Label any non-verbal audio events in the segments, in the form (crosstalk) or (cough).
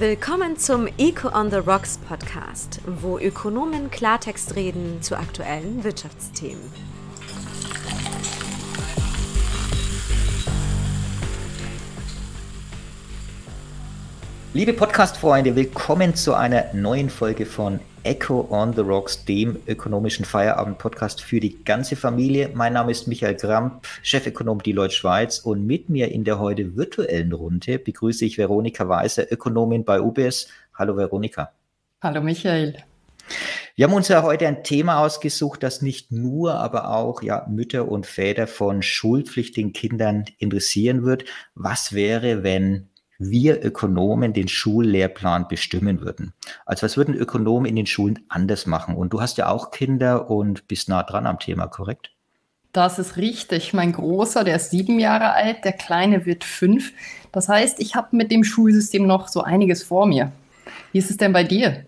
Willkommen zum Eco on the Rocks Podcast, wo Ökonomen Klartext reden zu aktuellen Wirtschaftsthemen. Liebe Podcast-Freunde, willkommen zu einer neuen Folge von Echo on the Rocks, dem ökonomischen Feierabend-Podcast für die ganze Familie. Mein Name ist Michael Gramp, Chefökonom Deloitte Schweiz und mit mir in der heute virtuellen Runde begrüße ich Veronika Weiser, Ökonomin bei UBS. Hallo Veronika. Hallo Michael. Wir haben uns ja heute ein Thema ausgesucht, das nicht nur, aber auch ja, Mütter und Väter von schulpflichtigen Kindern interessieren wird. Was wäre, wenn wir Ökonomen den Schullehrplan bestimmen würden. Also was würden Ökonomen in den Schulen anders machen? Und du hast ja auch Kinder und bist nah dran am Thema, korrekt? Das ist richtig. Mein Großer, der ist sieben Jahre alt, der Kleine wird fünf. Das heißt, ich habe mit dem Schulsystem noch so einiges vor mir. Wie ist es denn bei dir?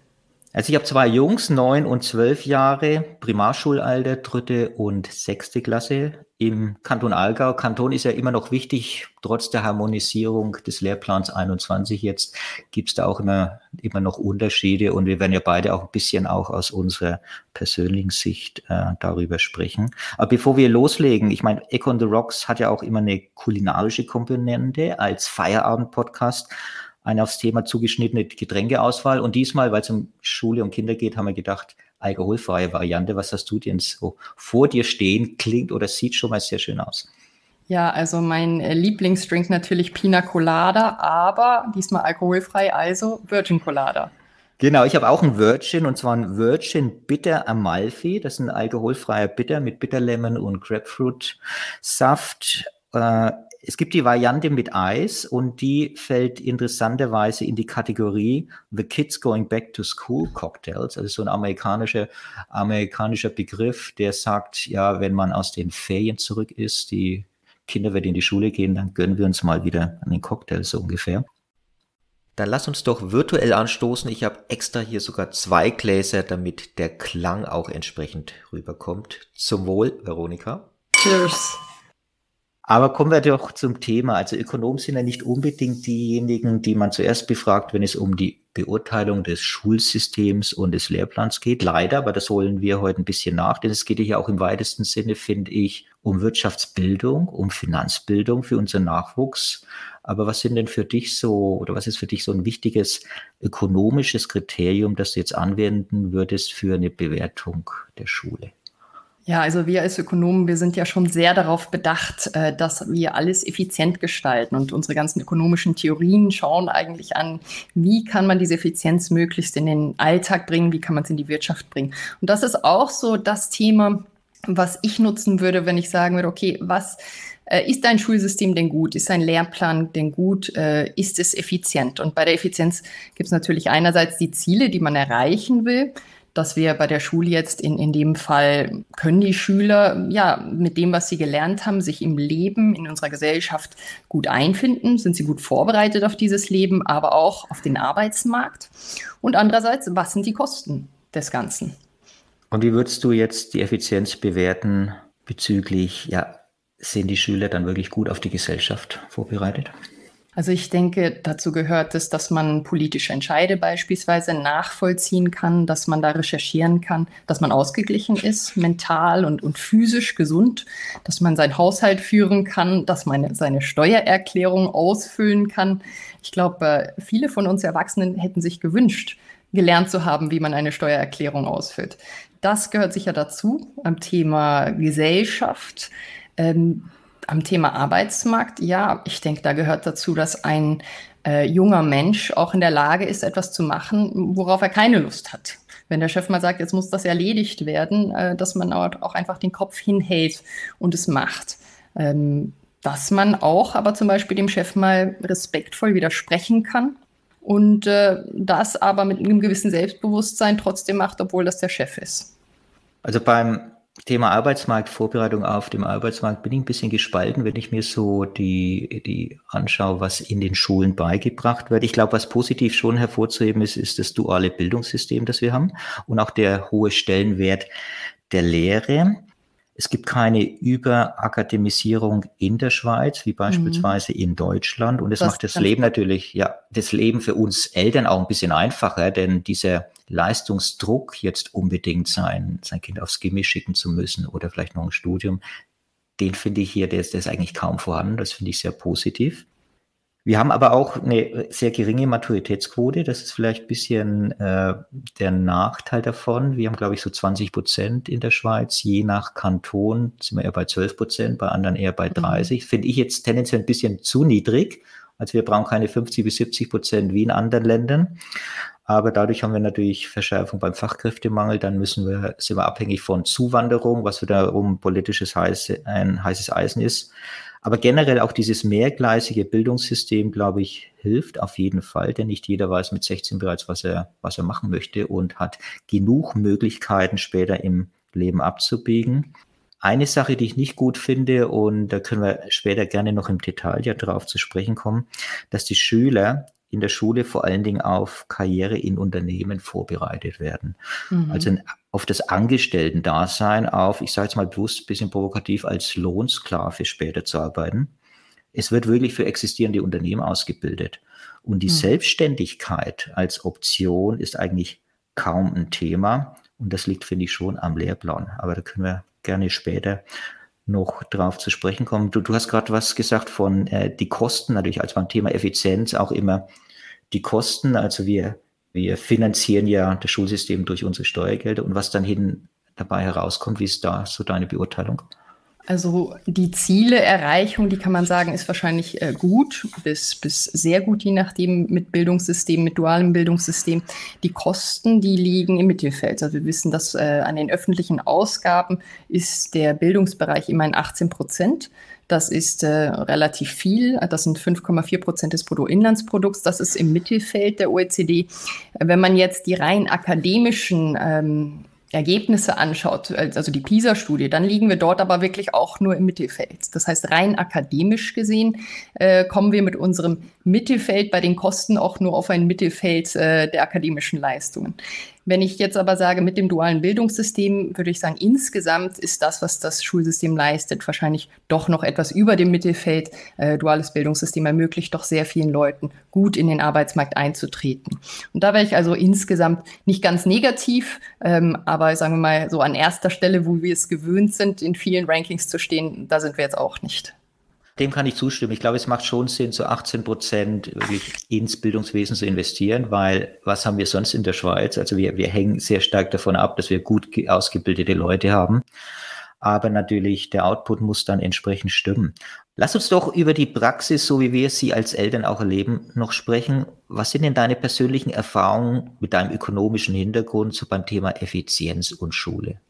Also ich habe zwei Jungs, neun und zwölf Jahre, Primarschulalter, dritte und sechste Klasse im Kanton Aargau. Kanton ist ja immer noch wichtig, trotz der Harmonisierung des Lehrplans 21 jetzt gibt es da auch immer, immer noch Unterschiede und wir werden ja beide auch ein bisschen auch aus unserer persönlichen Sicht äh, darüber sprechen. Aber bevor wir loslegen, ich meine, Econ the Rocks hat ja auch immer eine kulinarische Komponente als Feierabend-Podcast eine aufs Thema zugeschnittene Getränkeauswahl. Und diesmal, weil es um Schule und Kinder geht, haben wir gedacht, alkoholfreie Variante. Was hast du denn so vor dir stehen? Klingt oder sieht schon mal sehr schön aus. Ja, also mein äh, Lieblingsdrink natürlich Pina Colada, aber diesmal alkoholfrei, also Virgin Colada. Genau, ich habe auch ein Virgin und zwar ein Virgin Bitter Amalfi. Das ist ein alkoholfreier Bitter mit Bitterlemon und Grapefruit Saft. Äh, es gibt die Variante mit Eis und die fällt interessanterweise in die Kategorie The Kids Going Back to School Cocktails, also so ein amerikanischer, amerikanischer Begriff, der sagt, ja, wenn man aus den Ferien zurück ist, die Kinder werden in die Schule gehen, dann gönnen wir uns mal wieder einen Cocktail, so ungefähr. Dann lass uns doch virtuell anstoßen. Ich habe extra hier sogar zwei Gläser, damit der Klang auch entsprechend rüberkommt. Zum Wohl, Veronika. Cheers. Aber kommen wir doch zum Thema. Also Ökonomen sind ja nicht unbedingt diejenigen, die man zuerst befragt, wenn es um die Beurteilung des Schulsystems und des Lehrplans geht. Leider, aber das holen wir heute ein bisschen nach, denn es geht ja auch im weitesten Sinne, finde ich, um Wirtschaftsbildung, um Finanzbildung für unseren Nachwuchs. Aber was sind denn für dich so, oder was ist für dich so ein wichtiges ökonomisches Kriterium, das du jetzt anwenden würdest für eine Bewertung der Schule? Ja, also wir als Ökonomen, wir sind ja schon sehr darauf bedacht, äh, dass wir alles effizient gestalten und unsere ganzen ökonomischen Theorien schauen eigentlich an, wie kann man diese Effizienz möglichst in den Alltag bringen, wie kann man es in die Wirtschaft bringen. Und das ist auch so das Thema, was ich nutzen würde, wenn ich sagen würde, okay, was äh, ist dein Schulsystem denn gut? Ist dein Lehrplan denn gut? Äh, ist es effizient? Und bei der Effizienz gibt es natürlich einerseits die Ziele, die man erreichen will dass wir bei der Schule jetzt in, in dem Fall können die Schüler ja mit dem, was sie gelernt haben, sich im Leben, in unserer Gesellschaft gut einfinden, sind sie gut vorbereitet auf dieses Leben, aber auch auf den Arbeitsmarkt. Und andererseits, was sind die Kosten des Ganzen? Und wie würdest du jetzt die Effizienz bewerten bezüglich, ja, sind die Schüler dann wirklich gut auf die Gesellschaft vorbereitet? Also ich denke, dazu gehört es, dass man politische Entscheide beispielsweise nachvollziehen kann, dass man da recherchieren kann, dass man ausgeglichen ist, mental und, und physisch gesund, dass man seinen Haushalt führen kann, dass man seine Steuererklärung ausfüllen kann. Ich glaube, viele von uns Erwachsenen hätten sich gewünscht, gelernt zu haben, wie man eine Steuererklärung ausfüllt. Das gehört sicher dazu am Thema Gesellschaft. Ähm, am Thema Arbeitsmarkt, ja, ich denke, da gehört dazu, dass ein äh, junger Mensch auch in der Lage ist, etwas zu machen, worauf er keine Lust hat. Wenn der Chef mal sagt, jetzt muss das erledigt werden, äh, dass man auch einfach den Kopf hinhält und es macht. Ähm, dass man auch aber zum Beispiel dem Chef mal respektvoll widersprechen kann und äh, das aber mit einem gewissen Selbstbewusstsein trotzdem macht, obwohl das der Chef ist. Also beim Thema Arbeitsmarkt, Vorbereitung auf dem Arbeitsmarkt bin ich ein bisschen gespalten, wenn ich mir so die, die anschaue, was in den Schulen beigebracht wird. Ich glaube, was positiv schon hervorzuheben ist, ist das duale Bildungssystem, das wir haben und auch der hohe Stellenwert der Lehre. Es gibt keine Überakademisierung in der Schweiz, wie beispielsweise mhm. in Deutschland. Und es macht das Leben natürlich, ja, das Leben für uns Eltern auch ein bisschen einfacher, denn dieser Leistungsdruck, jetzt unbedingt sein, sein Kind aufs Gimmi schicken zu müssen oder vielleicht noch ein Studium, den finde ich hier, der ist, der ist eigentlich kaum vorhanden. Das finde ich sehr positiv. Wir haben aber auch eine sehr geringe Maturitätsquote. Das ist vielleicht ein bisschen äh, der Nachteil davon. Wir haben, glaube ich, so 20 Prozent in der Schweiz. Je nach Kanton sind wir eher bei 12 Prozent, bei anderen eher bei 30. Mhm. Finde ich jetzt tendenziell ein bisschen zu niedrig. Also wir brauchen keine 50 bis 70 Prozent wie in anderen Ländern. Aber dadurch haben wir natürlich Verschärfung beim Fachkräftemangel. Dann müssen wir, sind wir abhängig von Zuwanderung, was wiederum politisches heiße, ein heißes Eisen ist. Aber generell auch dieses mehrgleisige Bildungssystem, glaube ich, hilft auf jeden Fall, denn nicht jeder weiß mit 16 bereits, was er, was er machen möchte und hat genug Möglichkeiten später im Leben abzubiegen. Eine Sache, die ich nicht gut finde, und da können wir später gerne noch im Detail ja drauf zu sprechen kommen, dass die Schüler in der Schule vor allen Dingen auf Karriere in Unternehmen vorbereitet werden. Mhm. Also auf das Angestellten-Dasein, auf, ich sage jetzt mal bewusst ein bisschen provokativ, als Lohnsklave später zu arbeiten. Es wird wirklich für existierende Unternehmen ausgebildet. Und die mhm. Selbstständigkeit als Option ist eigentlich kaum ein Thema. Und das liegt, finde ich, schon am Lehrplan. Aber da können wir gerne später noch drauf zu sprechen kommen. Du, du hast gerade was gesagt von äh, die Kosten, natürlich als beim Thema Effizienz auch immer die Kosten. Also wir, wir finanzieren ja das Schulsystem durch unsere Steuergelder und was dann hin dabei herauskommt, wie ist da so deine Beurteilung? Also die Zieleerreichung, die kann man sagen, ist wahrscheinlich äh, gut bis, bis sehr gut, je nachdem mit Bildungssystem, mit dualem Bildungssystem. Die Kosten, die liegen im Mittelfeld. Also wir wissen, dass äh, an den öffentlichen Ausgaben ist der Bildungsbereich immerhin 18 Prozent. Das ist äh, relativ viel. Das sind 5,4 Prozent des Bruttoinlandsprodukts. Das ist im Mittelfeld der OECD. Wenn man jetzt die rein akademischen ähm, Ergebnisse anschaut, also die PISA-Studie, dann liegen wir dort aber wirklich auch nur im Mittelfeld. Das heißt, rein akademisch gesehen äh, kommen wir mit unserem Mittelfeld bei den Kosten auch nur auf ein Mittelfeld äh, der akademischen Leistungen. Wenn ich jetzt aber sage, mit dem dualen Bildungssystem, würde ich sagen, insgesamt ist das, was das Schulsystem leistet, wahrscheinlich doch noch etwas über dem Mittelfeld. Äh, duales Bildungssystem ermöglicht doch sehr vielen Leuten, gut in den Arbeitsmarkt einzutreten. Und da wäre ich also insgesamt nicht ganz negativ, ähm, aber sagen wir mal so an erster Stelle, wo wir es gewöhnt sind, in vielen Rankings zu stehen, da sind wir jetzt auch nicht. Dem kann ich zustimmen. Ich glaube, es macht schon Sinn, so 18 Prozent wirklich ins Bildungswesen zu investieren, weil was haben wir sonst in der Schweiz? Also wir, wir hängen sehr stark davon ab, dass wir gut ausgebildete Leute haben. Aber natürlich, der Output muss dann entsprechend stimmen. Lass uns doch über die Praxis, so wie wir sie als Eltern auch erleben, noch sprechen. Was sind denn deine persönlichen Erfahrungen mit deinem ökonomischen Hintergrund so beim Thema Effizienz und Schule?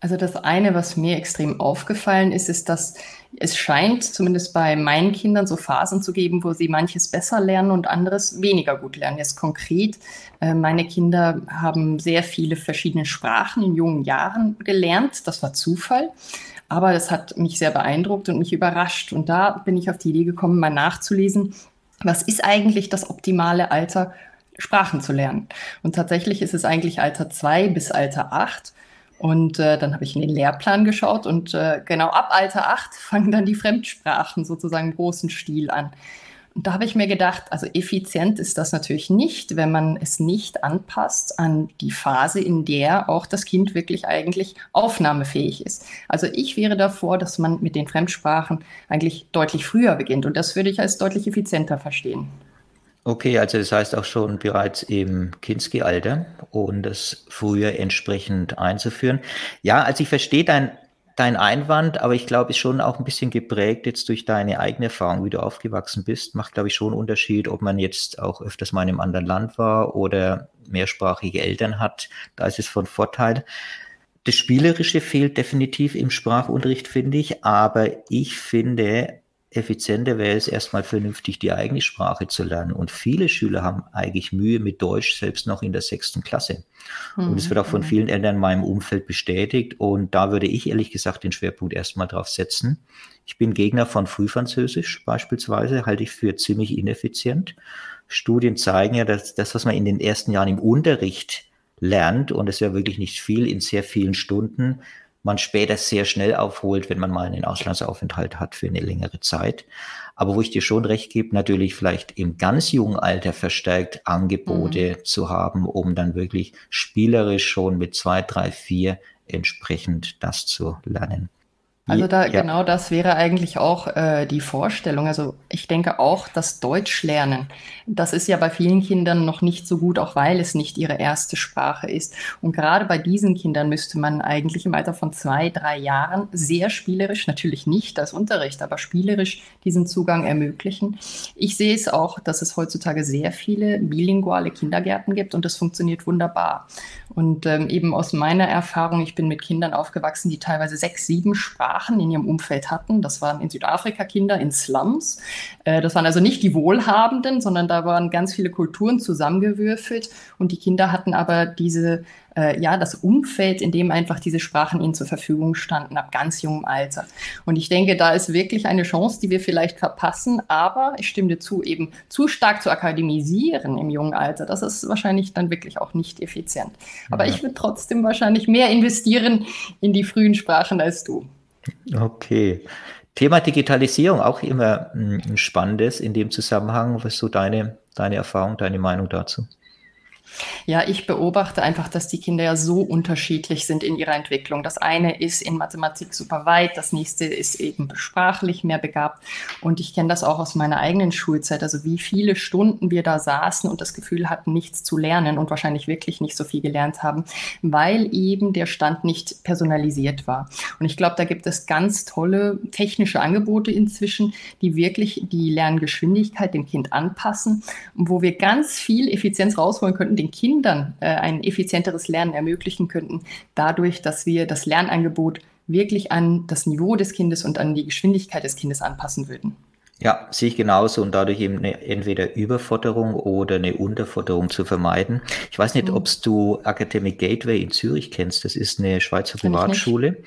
Also das eine, was mir extrem aufgefallen ist, ist, dass es scheint, zumindest bei meinen Kindern, so Phasen zu geben, wo sie manches besser lernen und anderes weniger gut lernen. Jetzt konkret, äh, meine Kinder haben sehr viele verschiedene Sprachen in jungen Jahren gelernt. Das war Zufall. Aber das hat mich sehr beeindruckt und mich überrascht. Und da bin ich auf die Idee gekommen, mal nachzulesen, was ist eigentlich das optimale Alter, Sprachen zu lernen. Und tatsächlich ist es eigentlich Alter 2 bis Alter 8. Und äh, dann habe ich in den Lehrplan geschaut und äh, genau ab Alter 8 (laughs) fangen dann die Fremdsprachen sozusagen im großen Stil an. Und da habe ich mir gedacht, also effizient ist das natürlich nicht, wenn man es nicht anpasst an die Phase, in der auch das Kind wirklich eigentlich aufnahmefähig ist. Also ich wäre davor, dass man mit den Fremdsprachen eigentlich deutlich früher beginnt. Und das würde ich als deutlich effizienter verstehen. Okay, also das heißt auch schon bereits im Kinski-Alter und das früher entsprechend einzuführen. Ja, also ich verstehe dein, dein Einwand, aber ich glaube, ist schon auch ein bisschen geprägt jetzt durch deine eigene Erfahrung, wie du aufgewachsen bist. Macht, glaube ich, schon einen Unterschied, ob man jetzt auch öfters mal in einem anderen Land war oder mehrsprachige Eltern hat. Da ist es von Vorteil. Das Spielerische fehlt definitiv im Sprachunterricht, finde ich, aber ich finde, effizienter wäre es erstmal vernünftig die eigene Sprache zu lernen. Und viele Schüler haben eigentlich Mühe mit Deutsch, selbst noch in der sechsten Klasse. Mhm. Und es wird auch von mhm. vielen Eltern in meinem Umfeld bestätigt. Und da würde ich ehrlich gesagt den Schwerpunkt erstmal drauf setzen. Ich bin Gegner von Frühfranzösisch beispielsweise, halte ich für ziemlich ineffizient. Studien zeigen ja, dass das, was man in den ersten Jahren im Unterricht lernt, und es ist ja wirklich nicht viel, in sehr vielen Stunden, man später sehr schnell aufholt, wenn man mal einen Auslandsaufenthalt hat für eine längere Zeit. Aber wo ich dir schon recht gebe, natürlich vielleicht im ganz jungen Alter verstärkt Angebote mhm. zu haben, um dann wirklich spielerisch schon mit zwei, drei, vier entsprechend das zu lernen. Also da ja. genau das wäre eigentlich auch äh, die Vorstellung. Also ich denke auch, dass Deutsch lernen, das ist ja bei vielen Kindern noch nicht so gut, auch weil es nicht ihre erste Sprache ist. Und gerade bei diesen Kindern müsste man eigentlich im Alter von zwei, drei Jahren sehr spielerisch, natürlich nicht als Unterricht, aber spielerisch diesen Zugang ermöglichen. Ich sehe es auch, dass es heutzutage sehr viele bilinguale Kindergärten gibt und das funktioniert wunderbar. Und ähm, eben aus meiner Erfahrung, ich bin mit Kindern aufgewachsen, die teilweise sechs, sieben Sprachen Sprachen in ihrem Umfeld hatten. Das waren in Südafrika Kinder in Slums. Äh, das waren also nicht die Wohlhabenden, sondern da waren ganz viele Kulturen zusammengewürfelt und die Kinder hatten aber diese äh, ja, das Umfeld, in dem einfach diese Sprachen ihnen zur Verfügung standen, ab ganz jungem Alter. Und ich denke, da ist wirklich eine Chance, die wir vielleicht verpassen, aber ich stimme dir zu, eben zu stark zu akademisieren im jungen Alter, das ist wahrscheinlich dann wirklich auch nicht effizient. Aber ja. ich würde trotzdem wahrscheinlich mehr investieren in die frühen Sprachen als du. Okay. Thema Digitalisierung auch immer hm, ein spannendes in dem Zusammenhang. Was ist so deine, deine Erfahrung, deine Meinung dazu? Ja, ich beobachte einfach, dass die Kinder ja so unterschiedlich sind in ihrer Entwicklung. Das eine ist in Mathematik super weit, das nächste ist eben sprachlich mehr begabt. Und ich kenne das auch aus meiner eigenen Schulzeit, also wie viele Stunden wir da saßen und das Gefühl hatten, nichts zu lernen und wahrscheinlich wirklich nicht so viel gelernt haben, weil eben der Stand nicht personalisiert war. Und ich glaube, da gibt es ganz tolle technische Angebote inzwischen, die wirklich die Lerngeschwindigkeit dem Kind anpassen, wo wir ganz viel Effizienz rausholen könnten, den Kindern äh, ein effizienteres Lernen ermöglichen könnten, dadurch, dass wir das Lernangebot wirklich an das Niveau des Kindes und an die Geschwindigkeit des Kindes anpassen würden. Ja, sehe ich genauso und dadurch eben eine, entweder Überforderung oder eine Unterforderung zu vermeiden. Ich weiß nicht, mhm. ob du Academic Gateway in Zürich kennst. Das ist eine Schweizer Privatschule,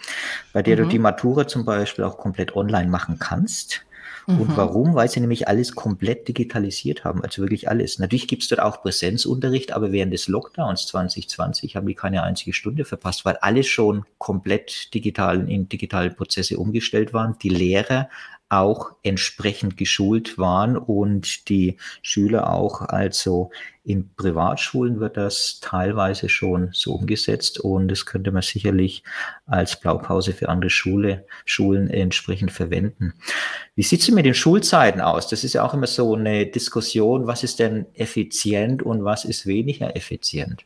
bei der mhm. du die Matura zum Beispiel auch komplett online machen kannst. Und mhm. warum? Weil sie nämlich alles komplett digitalisiert haben, also wirklich alles. Natürlich gibt es dort auch Präsenzunterricht, aber während des Lockdowns 2020 haben die keine einzige Stunde verpasst, weil alles schon komplett digital in digitale Prozesse umgestellt waren. Die Lehrer auch entsprechend geschult waren und die Schüler auch. Also in Privatschulen wird das teilweise schon so umgesetzt und das könnte man sicherlich als Blaupause für andere Schule, Schulen entsprechend verwenden. Wie sieht es mit den Schulzeiten aus? Das ist ja auch immer so eine Diskussion, was ist denn effizient und was ist weniger effizient?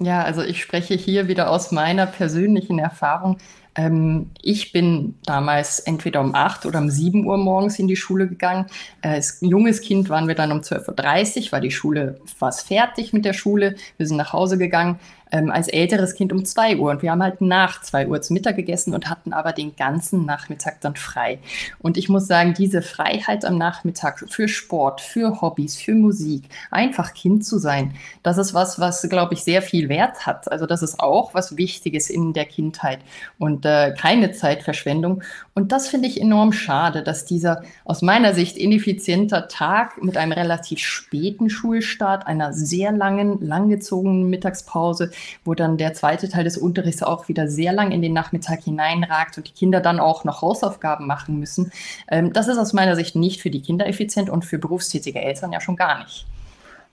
Ja, also ich spreche hier wieder aus meiner persönlichen Erfahrung. Ähm, ich bin damals entweder um 8 oder um 7 Uhr morgens in die Schule gegangen. Äh, als junges Kind waren wir dann um 12.30 Uhr, war die Schule fast fertig mit der Schule. Wir sind nach Hause gegangen ähm, als älteres Kind um zwei Uhr. Und wir haben halt nach zwei Uhr zu Mittag gegessen und hatten aber den ganzen Nachmittag dann frei. Und ich muss sagen, diese Freiheit am Nachmittag für Sport, für Hobbys, für Musik, einfach Kind zu sein, das ist was, was, glaube ich, sehr viel Wert hat. Also das ist auch was Wichtiges in der Kindheit und äh, keine Zeitverschwendung. Und das finde ich enorm schade, dass dieser aus meiner Sicht ineffizienter Tag mit einem relativ späten Schulstart, einer sehr langen, langgezogenen Mittagspause, wo dann der zweite Teil des Unterrichts auch wieder sehr lang in den Nachmittag hineinragt und die Kinder dann auch noch Hausaufgaben machen müssen. Ähm, das ist aus meiner Sicht nicht für die Kinder effizient und für berufstätige Eltern ja schon gar nicht.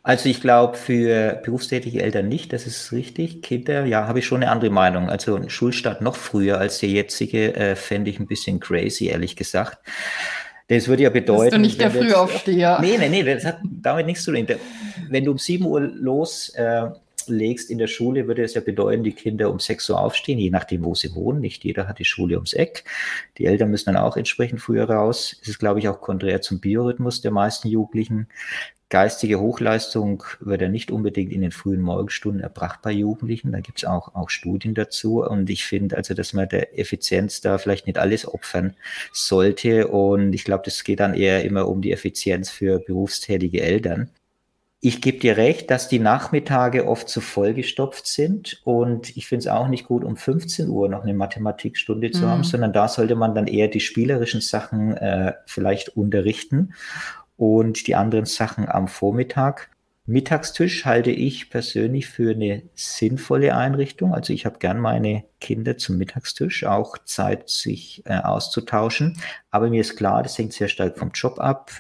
Also ich glaube für berufstätige Eltern nicht, das ist richtig. Kinder, ja, habe ich schon eine andere Meinung. Also ein Schulstart noch früher als der jetzige äh, fände ich ein bisschen crazy, ehrlich gesagt. Das würde ja bedeuten. Bist du nicht der Frühaufsteher? Nee, nee, nee, das hat damit nichts zu tun. Wenn du um 7 Uhr los äh, in der Schule, würde es ja bedeuten, die Kinder um 6 Uhr aufstehen, je nachdem, wo sie wohnen. Nicht jeder hat die Schule ums Eck. Die Eltern müssen dann auch entsprechend früher raus. Es ist, glaube ich, auch konträr zum Biorhythmus der meisten Jugendlichen. Geistige Hochleistung wird ja nicht unbedingt in den frühen Morgenstunden erbracht bei Jugendlichen. Da gibt es auch, auch Studien dazu. Und ich finde also, dass man der Effizienz da vielleicht nicht alles opfern sollte. Und ich glaube, das geht dann eher immer um die Effizienz für berufstätige Eltern. Ich gebe dir recht, dass die Nachmittage oft zu vollgestopft sind und ich finde es auch nicht gut, um 15 Uhr noch eine Mathematikstunde zu mhm. haben, sondern da sollte man dann eher die spielerischen Sachen äh, vielleicht unterrichten und die anderen Sachen am Vormittag. Mittagstisch halte ich persönlich für eine sinnvolle Einrichtung. Also ich habe gern meine Kinder zum Mittagstisch, auch Zeit, sich äh, auszutauschen. Aber mir ist klar, das hängt sehr stark vom Job ab.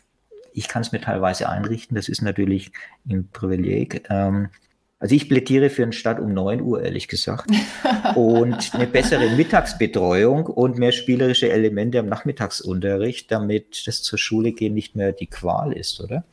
Ich kann es mir teilweise einrichten. Das ist natürlich ein Privileg. Ähm, also ich plädiere für einen Start um 9 Uhr, ehrlich gesagt. Und eine bessere Mittagsbetreuung und mehr spielerische Elemente am Nachmittagsunterricht, damit das zur Schule gehen nicht mehr die Qual ist, oder?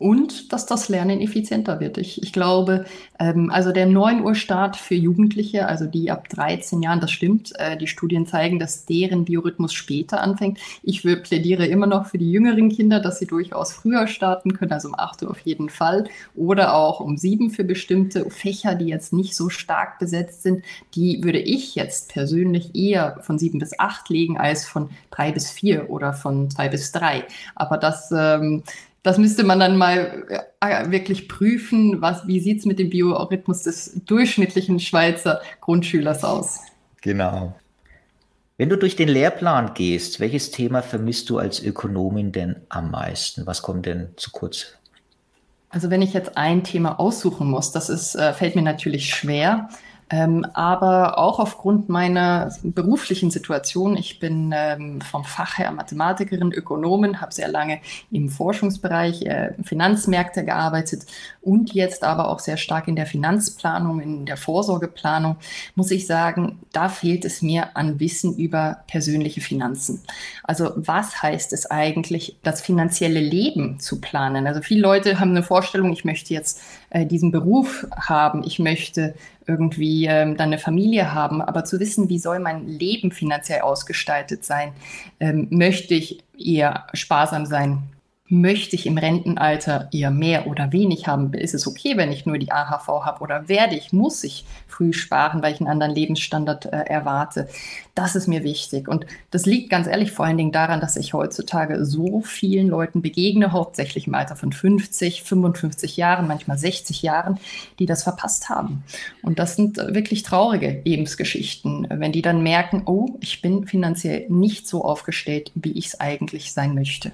Und dass das Lernen effizienter wird. Ich, ich glaube, ähm, also der 9 Uhr Start für Jugendliche, also die ab 13 Jahren, das stimmt. Äh, die Studien zeigen, dass deren Biorhythmus später anfängt. Ich will, plädiere immer noch für die jüngeren Kinder, dass sie durchaus früher starten können, also um 8 Uhr auf jeden Fall oder auch um 7 für bestimmte Fächer, die jetzt nicht so stark besetzt sind. Die würde ich jetzt persönlich eher von 7 bis 8 legen als von 3 bis 4 oder von 2 bis 3. Aber das ähm, das müsste man dann mal äh, wirklich prüfen, was, wie sieht es mit dem Biorhythmus des durchschnittlichen Schweizer Grundschülers aus. Genau. Wenn du durch den Lehrplan gehst, welches Thema vermisst du als Ökonomin denn am meisten? Was kommt denn zu kurz? Also wenn ich jetzt ein Thema aussuchen muss, das ist, äh, fällt mir natürlich schwer. Ähm, aber auch aufgrund meiner beruflichen Situation, ich bin ähm, vom Fach her Mathematikerin, Ökonomin, habe sehr lange im Forschungsbereich äh, Finanzmärkte gearbeitet und jetzt aber auch sehr stark in der Finanzplanung, in der Vorsorgeplanung, muss ich sagen, da fehlt es mir an Wissen über persönliche Finanzen. Also was heißt es eigentlich, das finanzielle Leben zu planen? Also viele Leute haben eine Vorstellung, ich möchte jetzt äh, diesen Beruf haben, ich möchte irgendwie ähm, dann eine Familie haben, aber zu wissen, wie soll mein Leben finanziell ausgestaltet sein, ähm, möchte ich eher sparsam sein, möchte ich im Rentenalter eher mehr oder wenig haben? Ist es okay, wenn ich nur die AHV habe oder werde ich, muss ich früh sparen, weil ich einen anderen Lebensstandard äh, erwarte? Das ist mir wichtig. Und das liegt ganz ehrlich vor allen Dingen daran, dass ich heutzutage so vielen Leuten begegne, hauptsächlich im Alter von 50, 55 Jahren, manchmal 60 Jahren, die das verpasst haben. Und das sind äh, wirklich traurige Lebensgeschichten, wenn die dann merken, oh, ich bin finanziell nicht so aufgestellt, wie ich es eigentlich sein möchte.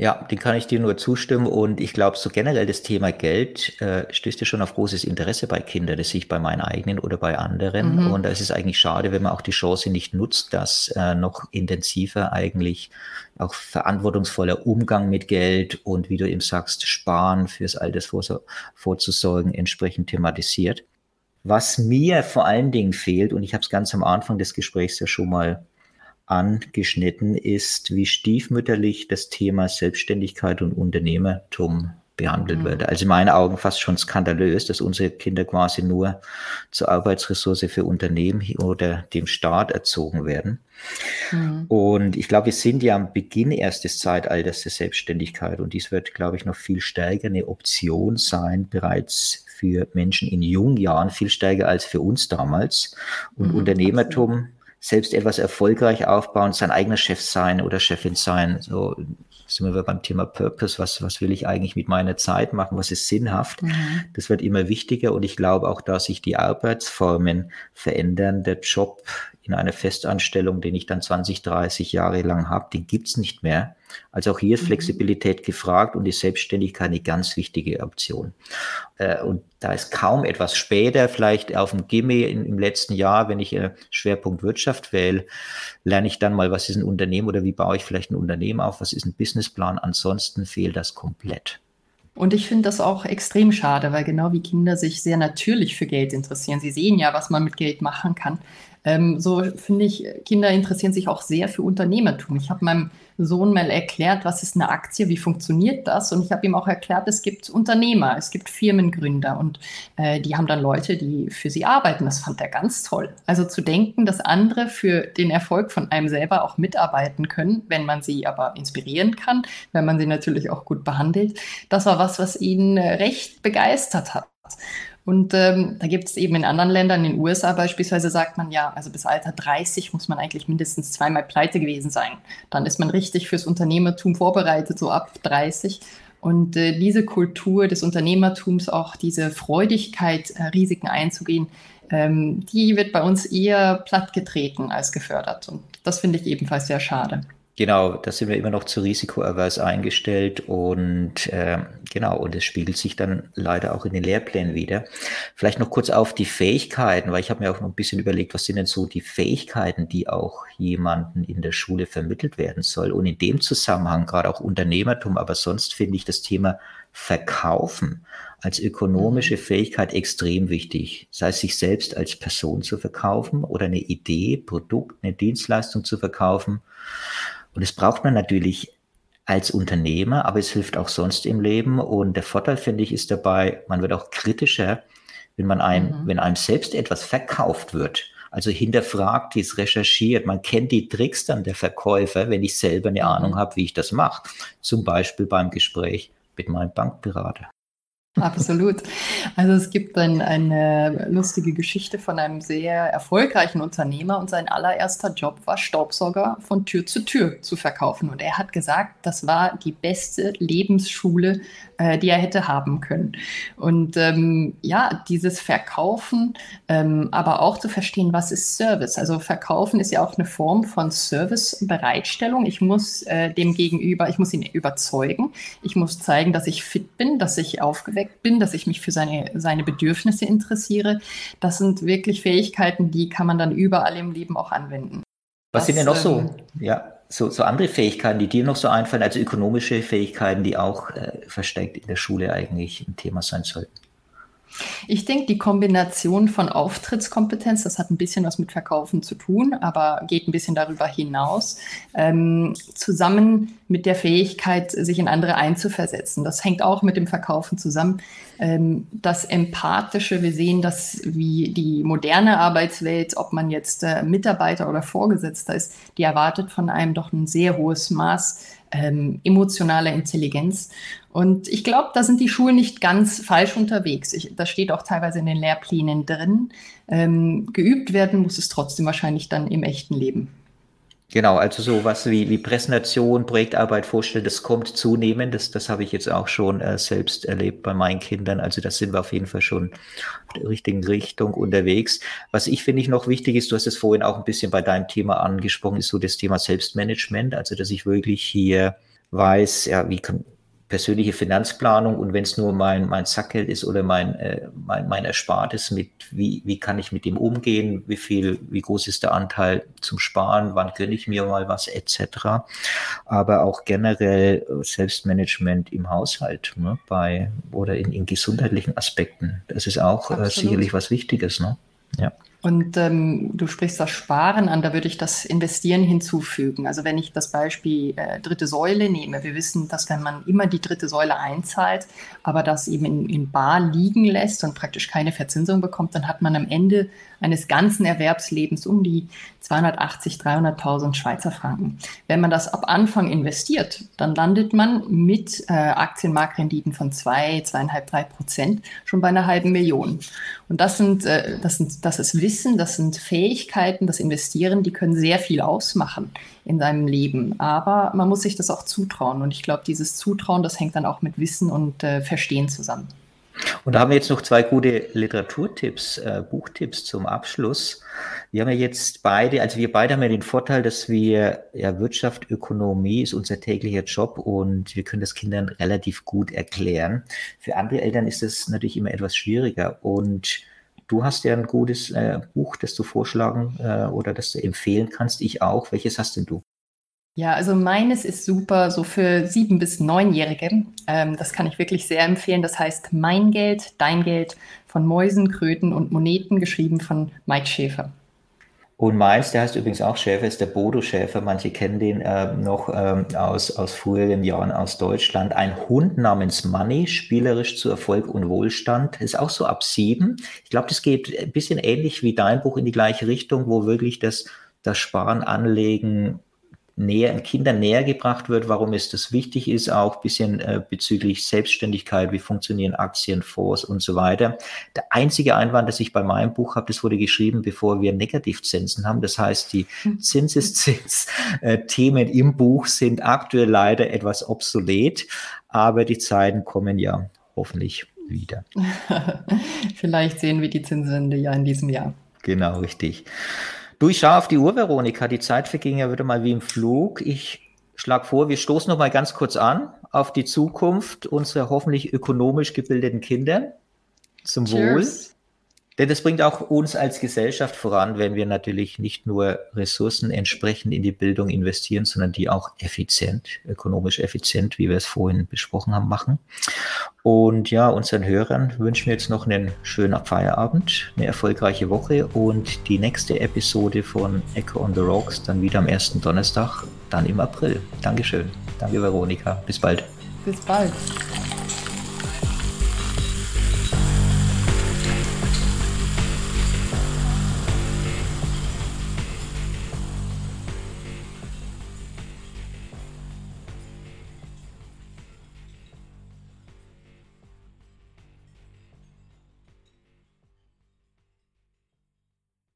Ja, den kann ich dir nur zustimmen. Und ich glaube, so generell das Thema Geld äh, stößt ja schon auf großes Interesse bei Kindern. Das sehe ich bei meinen eigenen oder bei anderen. Mhm. Und da ist es eigentlich schade, wenn man auch die Chance nicht nutzt, dass äh, noch intensiver eigentlich auch verantwortungsvoller Umgang mit Geld und wie du eben sagst, Sparen fürs Altersvorsorgen entsprechend thematisiert. Was mir vor allen Dingen fehlt, und ich habe es ganz am Anfang des Gesprächs ja schon mal angeschnitten ist, wie stiefmütterlich das Thema Selbstständigkeit und Unternehmertum behandelt mhm. wird. Also in meinen Augen fast schon skandalös, dass unsere Kinder quasi nur zur Arbeitsressource für Unternehmen oder dem Staat erzogen werden. Mhm. Und ich glaube, wir sind ja am Beginn erst des Zeitalters der Selbstständigkeit und dies wird, glaube ich, noch viel stärker eine Option sein, bereits für Menschen in jungen Jahren, viel stärker als für uns damals. Und mhm, Unternehmertum selbst etwas erfolgreich aufbauen, sein eigener Chef sein oder Chefin sein. So sind wir beim Thema Purpose. Was, was will ich eigentlich mit meiner Zeit machen? Was ist sinnhaft? Mhm. Das wird immer wichtiger und ich glaube auch, dass sich die Arbeitsformen verändern. Der Job in einer Festanstellung, den ich dann 20, 30 Jahre lang habe, den gibt's nicht mehr. Also auch hier ist mhm. Flexibilität gefragt und die Selbstständigkeit eine ganz wichtige Option. Äh, und da ist kaum etwas später, vielleicht auf dem Gimme im letzten Jahr, wenn ich äh, Schwerpunkt Wirtschaft wähle, lerne ich dann mal, was ist ein Unternehmen oder wie baue ich vielleicht ein Unternehmen auf, was ist ein Businessplan. Ansonsten fehlt das komplett. Und ich finde das auch extrem schade, weil genau wie Kinder sich sehr natürlich für Geld interessieren. Sie sehen ja, was man mit Geld machen kann. Ähm, so finde ich, Kinder interessieren sich auch sehr für Unternehmertum. Ich habe meinem Sohn mal erklärt, was ist eine Aktie, wie funktioniert das? Und ich habe ihm auch erklärt, es gibt Unternehmer, es gibt Firmengründer und äh, die haben dann Leute, die für sie arbeiten. Das fand er ganz toll. Also zu denken, dass andere für den Erfolg von einem selber auch mitarbeiten können, wenn man sie aber inspirieren kann, wenn man sie natürlich auch gut behandelt, das war was, was ihn äh, recht begeistert hat. Und ähm, da gibt es eben in anderen Ländern, in den USA beispielsweise, sagt man ja, also bis Alter 30 muss man eigentlich mindestens zweimal pleite gewesen sein. Dann ist man richtig fürs Unternehmertum vorbereitet, so ab 30. Und äh, diese Kultur des Unternehmertums, auch diese Freudigkeit, äh, Risiken einzugehen, ähm, die wird bei uns eher plattgetreten als gefördert. Und das finde ich ebenfalls sehr schade. Genau, da sind wir immer noch zu risikoavers eingestellt und äh, genau, und es spiegelt sich dann leider auch in den Lehrplänen wieder. Vielleicht noch kurz auf die Fähigkeiten, weil ich habe mir auch noch ein bisschen überlegt, was sind denn so die Fähigkeiten, die auch jemanden in der Schule vermittelt werden soll. Und in dem Zusammenhang, gerade auch Unternehmertum, aber sonst finde ich das Thema Verkaufen als ökonomische mhm. Fähigkeit extrem wichtig. Sei es sich selbst als Person zu verkaufen oder eine Idee, Produkt, eine Dienstleistung zu verkaufen und das braucht man natürlich als Unternehmer, aber es hilft auch sonst im Leben. Und der Vorteil, finde ich, ist dabei, man wird auch kritischer, wenn man einem, mhm. wenn einem selbst etwas verkauft wird. Also hinterfragt dies, recherchiert. Man kennt die Tricks dann der Verkäufer, wenn ich selber eine mhm. Ahnung habe, wie ich das mache. Zum Beispiel beim Gespräch mit meinem Bankberater. (laughs) Absolut. Also es gibt ein, eine lustige Geschichte von einem sehr erfolgreichen Unternehmer und sein allererster Job war Staubsauger von Tür zu Tür zu verkaufen. Und er hat gesagt, das war die beste Lebensschule, äh, die er hätte haben können. Und ähm, ja, dieses Verkaufen, ähm, aber auch zu verstehen, was ist Service. Also Verkaufen ist ja auch eine Form von Servicebereitstellung. Ich muss äh, dem Gegenüber, ich muss ihn überzeugen. Ich muss zeigen, dass ich fit bin, dass ich aufgeweckt aufgeweckt bin, dass ich mich für seine, seine Bedürfnisse interessiere. Das sind wirklich Fähigkeiten, die kann man dann überall im Leben auch anwenden. Was das, sind denn noch so, ähm, ja, so, so andere Fähigkeiten, die dir noch so einfallen, also ökonomische Fähigkeiten, die auch äh, versteckt in der Schule eigentlich ein Thema sein sollten? Ich denke, die Kombination von Auftrittskompetenz, das hat ein bisschen was mit Verkaufen zu tun, aber geht ein bisschen darüber hinaus, ähm, zusammen mit der Fähigkeit, sich in andere einzuversetzen. Das hängt auch mit dem Verkaufen zusammen. Ähm, das Empathische, wir sehen das wie die moderne Arbeitswelt, ob man jetzt äh, Mitarbeiter oder Vorgesetzter ist, die erwartet von einem doch ein sehr hohes Maß ähm, emotionaler Intelligenz. Und ich glaube, da sind die Schulen nicht ganz falsch unterwegs. Ich, das steht auch teilweise in den Lehrplänen drin. Ähm, geübt werden muss es trotzdem wahrscheinlich dann im echten Leben. Genau, also sowas wie, wie Präsentation, Projektarbeit vorstellen, das kommt zunehmend. Das, das habe ich jetzt auch schon äh, selbst erlebt bei meinen Kindern. Also da sind wir auf jeden Fall schon auf der richtigen Richtung unterwegs. Was ich finde ich noch wichtig ist, du hast es vorhin auch ein bisschen bei deinem Thema angesprochen, ist so das Thema Selbstmanagement. Also dass ich wirklich hier weiß, ja, wie kann, persönliche Finanzplanung und wenn es nur mein, mein Sackgeld ist oder mein, äh, mein, mein Erspartes, mit wie, wie kann ich mit dem umgehen, wie viel, wie groß ist der Anteil zum Sparen, wann gönne ich mir mal was etc. Aber auch generell Selbstmanagement im Haushalt ne, bei oder in, in gesundheitlichen Aspekten. Das ist auch äh, sicherlich was Wichtiges. Ne? Ja. Und ähm, du sprichst das Sparen an, da würde ich das Investieren hinzufügen. Also wenn ich das Beispiel äh, dritte Säule nehme, wir wissen, dass wenn man immer die dritte Säule einzahlt, aber das eben in, in Bar liegen lässt und praktisch keine Verzinsung bekommt, dann hat man am Ende eines ganzen Erwerbslebens um die 280, 300.000 Schweizer Franken. Wenn man das ab Anfang investiert, dann landet man mit äh, Aktienmarktrenditen von 2, 2,5, 3 Prozent schon bei einer halben Million. Und das sind, äh, das sind, das ist Wissen, das sind Fähigkeiten, das Investieren, die können sehr viel ausmachen in seinem Leben. Aber man muss sich das auch zutrauen. Und ich glaube, dieses Zutrauen, das hängt dann auch mit Wissen und äh, Verstehen zusammen. Und da haben wir jetzt noch zwei gute Literaturtipps, äh, Buchtipps zum Abschluss. Wir haben ja jetzt beide, also wir beide haben ja den Vorteil, dass wir, ja, Wirtschaft, Ökonomie ist unser täglicher Job und wir können das Kindern relativ gut erklären. Für andere Eltern ist das natürlich immer etwas schwieriger und Du hast ja ein gutes äh, Buch, das du vorschlagen äh, oder das du empfehlen kannst. Ich auch. Welches hast denn du? Ja, also meines ist super, so für sieben- bis neunjährige. Ähm, das kann ich wirklich sehr empfehlen. Das heißt Mein Geld, Dein Geld von Mäusen, Kröten und Moneten, geschrieben von Mike Schäfer. Und meins, der heißt übrigens auch Schäfer, ist der Bodo Schäfer. Manche kennen den äh, noch ähm, aus, aus früheren Jahren aus Deutschland. Ein Hund namens Money, spielerisch zu Erfolg und Wohlstand. Ist auch so ab sieben. Ich glaube, das geht ein bisschen ähnlich wie dein Buch in die gleiche Richtung, wo wirklich das, das Sparen, Anlegen näher, Kindern näher gebracht wird, warum es das wichtig ist, auch ein bisschen äh, bezüglich Selbstständigkeit, wie funktionieren Aktien, Fonds und so weiter. Der einzige Einwand, das ich bei meinem Buch habe, das wurde geschrieben, bevor wir Negativzinsen haben. Das heißt, die hm. Zinseszins-Themen äh, im Buch sind aktuell leider etwas obsolet, aber die Zeiten kommen ja hoffentlich wieder. (laughs) Vielleicht sehen wir die Zinswende ja in diesem Jahr. Genau, richtig. Du, ich schaue auf die Uhr, Veronika. Die Zeit verging ja wieder mal wie im Flug. Ich schlage vor, wir stoßen noch mal ganz kurz an auf die Zukunft unserer hoffentlich ökonomisch gebildeten Kinder. Zum Cheers. Wohl. Denn das bringt auch uns als Gesellschaft voran, wenn wir natürlich nicht nur Ressourcen entsprechend in die Bildung investieren, sondern die auch effizient, ökonomisch effizient, wie wir es vorhin besprochen haben, machen. Und ja, unseren Hörern wünschen wir jetzt noch einen schönen Feierabend, eine erfolgreiche Woche und die nächste Episode von Echo on the Rocks dann wieder am ersten Donnerstag, dann im April. Dankeschön. Danke, Veronika. Bis bald. Bis bald.